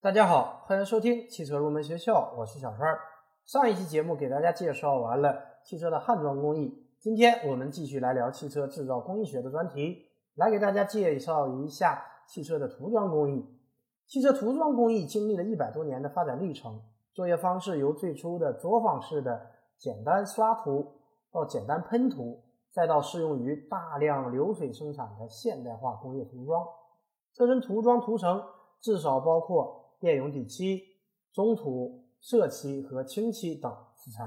大家好，欢迎收听汽车入门学校，我是小川。上一期节目给大家介绍完了汽车的焊装工艺，今天我们继续来聊汽车制造工艺学的专题，来给大家介绍一下汽车的涂装工艺。汽车涂装工艺经历了一百多年的发展历程，作业方式由最初的作坊式的简单刷涂，到简单喷涂，再到适用于大量流水生产的现代化工业涂装。车身涂装涂层至少包括电泳底漆、中涂、色漆和清漆等四层。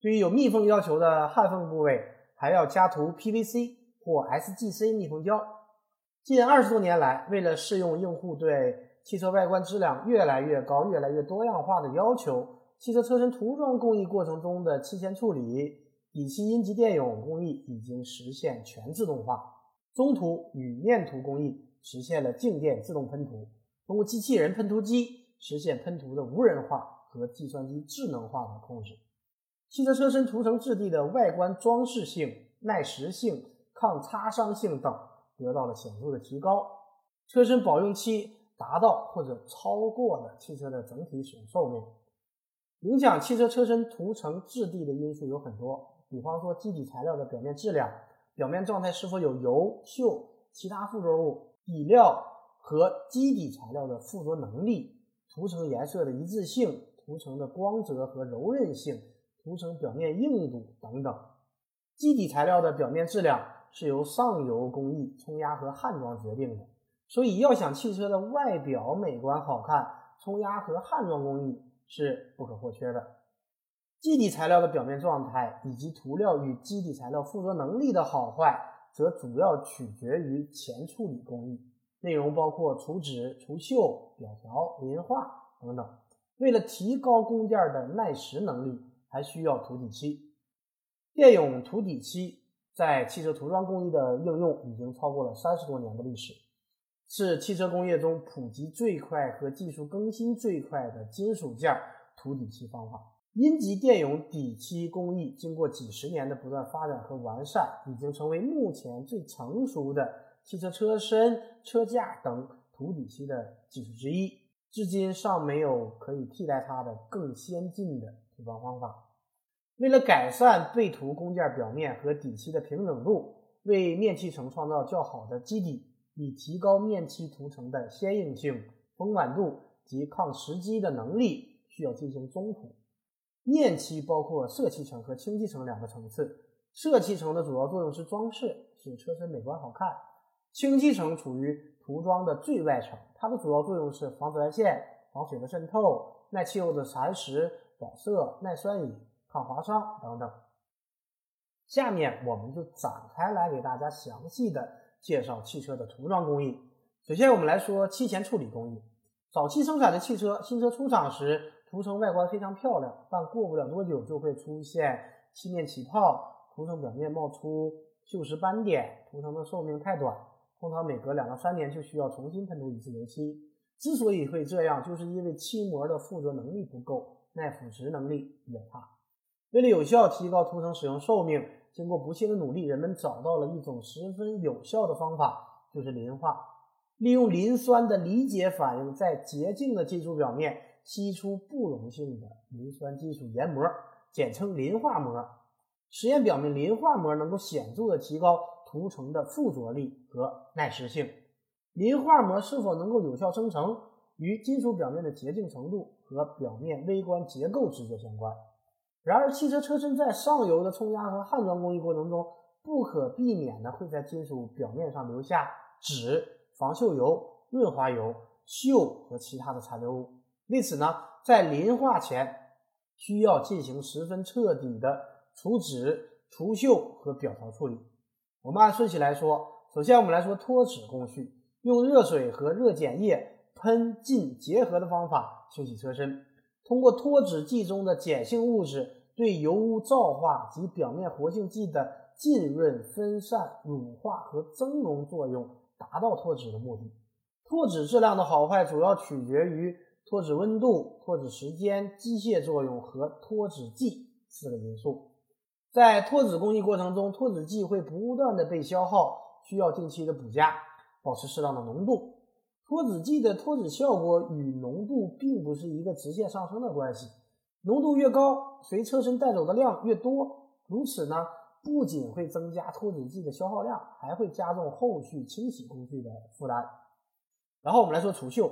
对于有密封要求的焊缝部位，还要加涂 PVC 或 SGC 密封胶。近二十多年来，为了适用用户对汽车外观质量越来越高、越来越多样化的要求，汽车车身涂装工艺过程中的漆前处理、底漆阴极电泳工艺已经实现全自动化，中涂与面涂工艺实现了静电自动喷涂。通过机器人喷涂机实现喷涂的无人化和计算机智能化的控制，汽车车身涂层质地的外观装饰性、耐蚀性、抗擦伤性等得到了显著的提高，车身保用期达到或者超过了汽车的整体使用寿命。影响汽车车身涂层质地的因素有很多，比方说基底材料的表面质量、表面状态是否有油、锈、其他附着物、底料。和基底材料的附着能力、涂层颜色的一致性、涂层的光泽和柔韧性、涂层表面硬度等等。基底材料的表面质量是由上游工艺冲压和焊装决定的，所以要想汽车的外表美观好看，冲压和焊装工艺是不可或缺的。基底材料的表面状态以及涂料与基底材料附着能力的好坏，则主要取决于前处理工艺。内容包括除脂、除锈、表条、磷化等等。为了提高工件的耐蚀能力，还需要涂底漆。电泳涂底漆在汽车涂装工艺的应用已经超过了三十多年的历史，是汽车工业中普及最快和技术更新最快的金属件涂底漆方法。阴极电泳底漆工艺经过几十年的不断发展和完善，已经成为目前最成熟的。汽车车身、车架等涂底漆的技术之一，至今尚没有可以替代它的更先进的涂装方法。为了改善被涂工件表面和底漆的平整度，为面漆层创造较好的基底，以提高面漆涂层的坚硬性、丰满度及抗蚀击的能力，需要进行中涂。面漆包括色漆层和清漆层两个层次。色漆层的主要作用是装饰，使车身美观好看。清漆层处于涂装的最外层，它的主要作用是防紫外线、防水的渗透、耐气候的蚕食、保色、耐酸雨、抗划伤等等。下面我们就展开来给大家详细的介绍汽车的涂装工艺。首先，我们来说漆前处理工艺。早期生产的汽车，新车出厂时涂层外观非常漂亮，但过不了多久就会出现漆面起泡、涂层表面冒出锈蚀斑点，涂层的寿命太短。通常每隔两到三年就需要重新喷涂一次油漆。之所以会这样，就是因为漆膜的附着能力不够，耐腐蚀能力比较差。为了有效提高涂层使用寿命，经过不懈的努力，人们找到了一种十分有效的方法，就是磷化。利用磷酸的离解反应，在洁净的金属表面析出不溶性的磷酸金属研膜，简称磷化膜。实验表明，磷化膜能够显著的提高。涂层的附着力和耐蚀性，磷化膜是否能够有效生成，与金属表面的洁净程度和表面微观结构直接相关。然而，汽车车身在上游的冲压和焊装工艺过程中，不可避免的会在金属表面上留下脂、防锈油、润滑油、锈和其他的残留物。为此呢，在磷化前需要进行十分彻底的除脂、除锈和表层处理。我们按顺序来说，首先我们来说脱脂工序，用热水和热碱液喷浸结合的方法清洗车身。通过脱脂剂中的碱性物质对油污皂化及表面活性剂的浸润、分散、乳化和增溶作用，达到脱脂的目的。脱脂质量的好坏主要取决于脱脂温度、脱脂时间、机械作用和脱脂剂四个因素。在脱脂工艺过程中，脱脂剂会不断的被消耗，需要定期的补加，保持适当的浓度。脱脂剂的脱脂效果与浓度并不是一个直线上升的关系，浓度越高，随车身带走的量越多。如此呢，不仅会增加脱脂剂的消耗量，还会加重后续清洗工序的负担。然后我们来说除锈，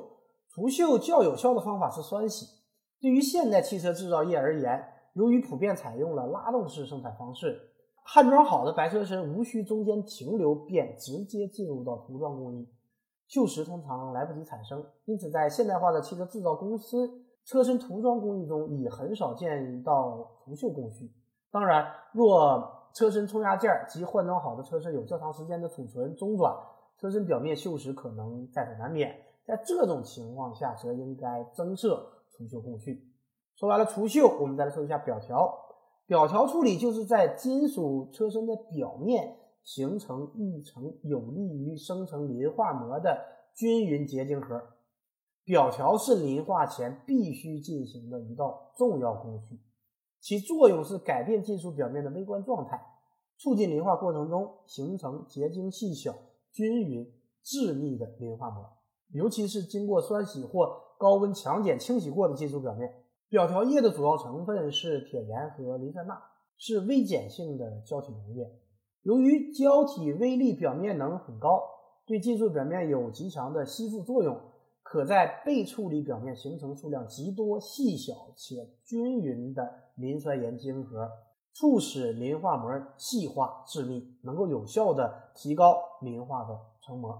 除锈较有效的方法是酸洗。对于现代汽车制造业而言，由于普遍采用了拉动式生产方式，焊装好的白车身无需中间停留，便直接进入到涂装工艺。锈蚀通常来不及产生，因此在现代化的汽车制造公司，车身涂装工艺中已很少见到除锈工序。当然，若车身冲压件及换装好的车身有较长时间的储存中转，车身表面锈蚀可能在所难免。在这种情况下，则应该增设除锈工序。说完了除锈，我们再来说一下表条。表条处理就是在金属车身的表面。形成一层有利于生成磷化膜的均匀结晶核。表条是磷化前必须进行的一道重要工序，其作用是改变金属表面的微观状态，促进磷化过程中形成结晶细小、均匀、致密的磷化膜。尤其是经过酸洗或高温强碱清洗过的金属表面。表条液的主要成分是铁盐和磷酸钠，是微碱性的胶体溶液。由于胶体微粒表面能很高，对金属表面有极强的吸附作用，可在被处理表面形成数量极多、细小且均匀的磷酸盐晶核，促使磷化膜细化致密，能够有效的提高磷化的成膜。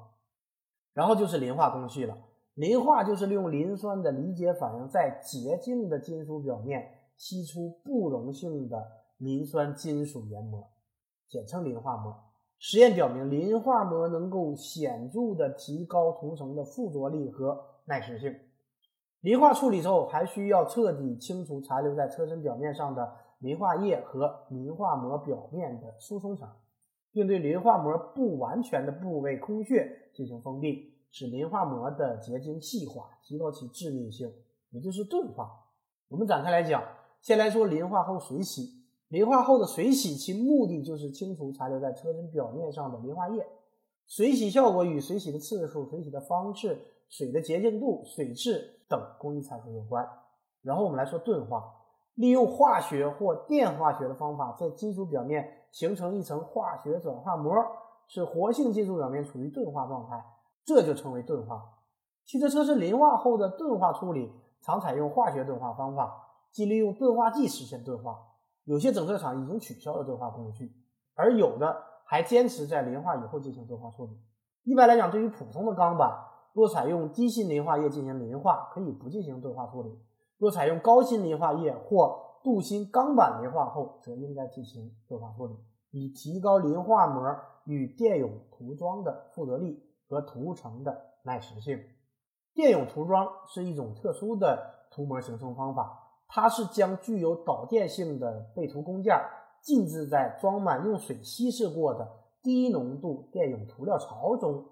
然后就是磷化工序了，磷化就是利用磷酸的离解反应，在洁净的金属表面析出不溶性的磷酸金属研磨。简称磷化膜。实验表明，磷化膜能够显著的提高涂层的附着力和耐蚀性。磷化处理之后，还需要彻底清除残留在车身表面上的磷化液和磷化膜表面的疏松层，并对磷化膜不完全的部位空穴进行封闭，使磷化膜的结晶细化，提高其致密性，也就是钝化。我们展开来讲，先来说磷化后水洗。磷化后的水洗，其目的就是清除残留在车身表面上的磷化液。水洗效果与水洗的次数、水洗的方式、水的洁净度、水质等工艺参数有关。然后我们来说钝化，利用化学或电化学的方法，在金属表面形成一层化学转化膜，使活性金属表面处于钝化状态，这就称为钝化。汽车车身磷化后的钝化处理，常采用化学钝化方法，即利用钝化剂实现钝化。有些整车厂已经取消了钝化工序，而有的还坚持在磷化以后进行钝化处理。一般来讲，对于普通的钢板，若采用低芯磷化液进行磷化，可以不进行钝化处理；若采用高锌磷化液或镀锌钢板磷化后，则应该进行钝化处理，以提高磷化膜与电泳涂装的附着力和涂层的耐蚀性。电泳涂装是一种特殊的涂膜形成方法。它是将具有导电性的被涂工件浸渍在装满用水稀释过的低浓度电泳涂料槽中，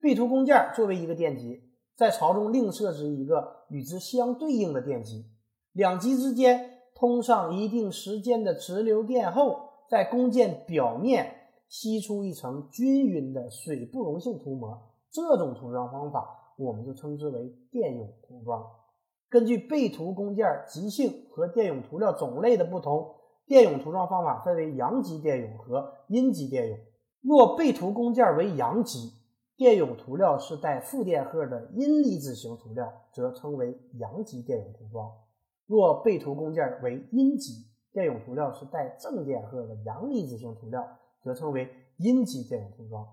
被涂工件作为一个电极，在槽中另设置一个与之相对应的电极，两极之间通上一定时间的直流电后，在工件表面吸出一层均匀的水不溶性涂膜。这种涂装方法，我们就称之为电泳涂装。根据被涂工件极性和电泳涂料种类的不同，电泳涂装方法分为阳极电泳和阴极电泳。若被涂工件为阳极，电泳涂料是带负电荷的阴离子型涂料，则称为阳极电泳涂装；若被涂工件为阴极，电泳涂料是带正电荷的阳离子型涂料，则称为阴极电泳涂装。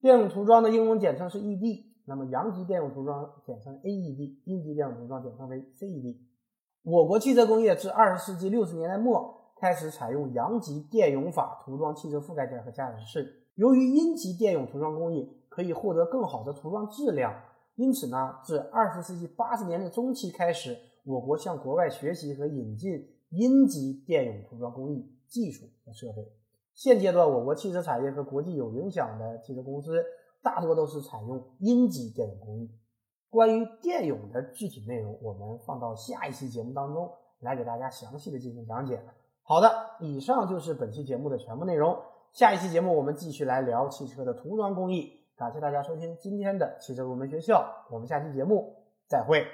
电泳涂装的英文简称是 ED。那么阳极电泳涂装简称 AED，阴极电泳涂装简称为 CED。我国汽车工业自二十世纪六十年代末开始采用阳极电泳法涂装汽车覆盖件和驾驶室。由于阴极电泳涂装工艺可以获得更好的涂装质量，因此呢，自二十世纪八十年代中期开始，我国向国外学习和引进阴极电泳涂装工艺技术和设备。现阶段，我国汽车产业和国际有影响的汽车公司。大多都是采用阴极电泳工艺。关于电泳的具体内容，我们放到下一期节目当中来给大家详细的进行讲解。好的，以上就是本期节目的全部内容。下一期节目我们继续来聊汽车的涂装工艺。感谢大家收听今天的汽车入门学校，我们下期节目再会。